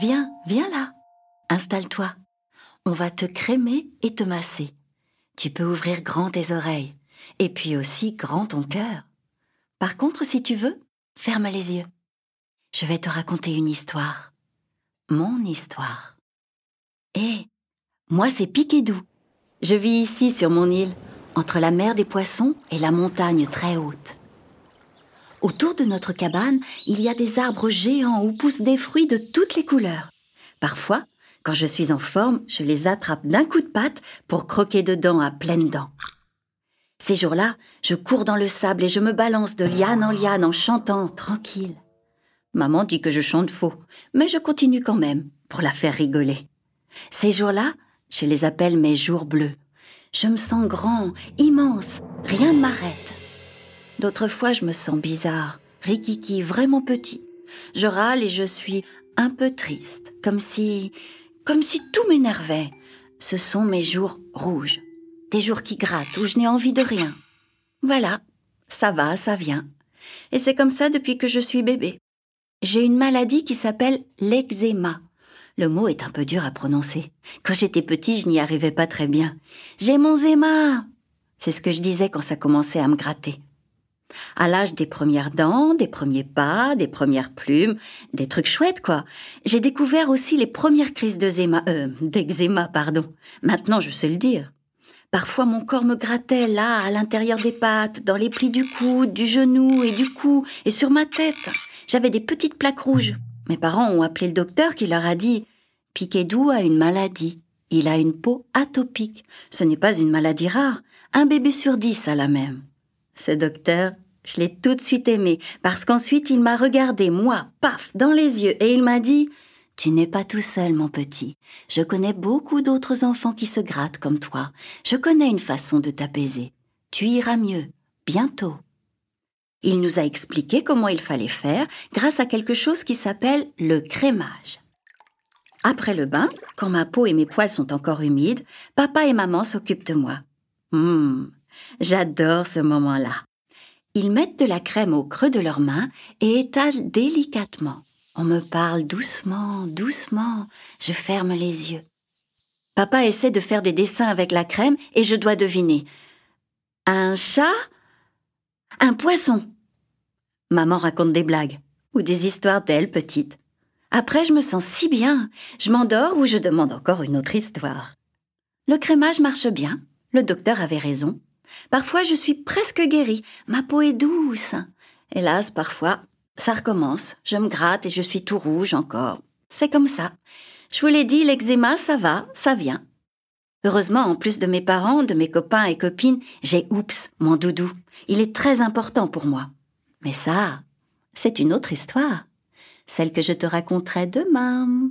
Viens, viens là. Installe-toi. On va te crémer et te masser. Tu peux ouvrir grand tes oreilles et puis aussi grand ton cœur. Par contre, si tu veux, ferme les yeux. Je vais te raconter une histoire. Mon histoire. Hé, moi c'est Piquedou. Je vis ici sur mon île, entre la mer des poissons et la montagne très haute. Autour de notre cabane, il y a des arbres géants où poussent des fruits de toutes les couleurs. Parfois, quand je suis en forme, je les attrape d'un coup de patte pour croquer dedans à pleines dents. Ces jours-là, je cours dans le sable et je me balance de liane en liane en chantant tranquille. Maman dit que je chante faux, mais je continue quand même pour la faire rigoler. Ces jours-là, je les appelle mes jours bleus. Je me sens grand, immense, rien ne m'arrête. D'autres fois, je me sens bizarre, rikiki, vraiment petit. Je râle et je suis un peu triste, comme si, comme si tout m'énervait. Ce sont mes jours rouges des jours qui grattent, où je n'ai envie de rien. Voilà, ça va, ça vient. Et c'est comme ça depuis que je suis bébé. J'ai une maladie qui s'appelle l'eczéma. Le mot est un peu dur à prononcer. Quand j'étais petit, je n'y arrivais pas très bien. J'ai mon zéma. C'est ce que je disais quand ça commençait à me gratter. À l'âge des premières dents, des premiers pas, des premières plumes, des trucs chouettes, quoi. J'ai découvert aussi les premières crises de zéma, euh, d'eczéma, pardon. Maintenant, je sais le dire. Parfois mon corps me grattait là, à l'intérieur des pattes, dans les plis du coude, du genou et du cou, et sur ma tête. J'avais des petites plaques rouges. Mes parents ont appelé le docteur qui leur a dit Piquedou a une maladie. Il a une peau atopique. Ce n'est pas une maladie rare. Un bébé sur dix a la même. Ce docteur, je l'ai tout de suite aimé, parce qu'ensuite il m'a regardé, moi, paf, dans les yeux, et il m'a dit tu n'es pas tout seul, mon petit. Je connais beaucoup d'autres enfants qui se grattent comme toi. Je connais une façon de t'apaiser. Tu iras mieux, bientôt. Il nous a expliqué comment il fallait faire grâce à quelque chose qui s'appelle le crémage. Après le bain, quand ma peau et mes poils sont encore humides, papa et maman s'occupent de moi. Hum, j'adore ce moment-là. Ils mettent de la crème au creux de leurs mains et étalent délicatement. On me parle doucement, doucement. Je ferme les yeux. Papa essaie de faire des dessins avec la crème et je dois deviner. Un chat? Un poisson? Maman raconte des blagues ou des histoires d'elle petite. Après, je me sens si bien. Je m'endors ou je demande encore une autre histoire. Le crémage marche bien. Le docteur avait raison. Parfois, je suis presque guérie. Ma peau est douce. Hélas, parfois, ça recommence. Je me gratte et je suis tout rouge encore. C'est comme ça. Je vous l'ai dit, l'eczéma, ça va, ça vient. Heureusement, en plus de mes parents, de mes copains et copines, j'ai Oups, mon doudou. Il est très important pour moi. Mais ça, c'est une autre histoire. Celle que je te raconterai demain.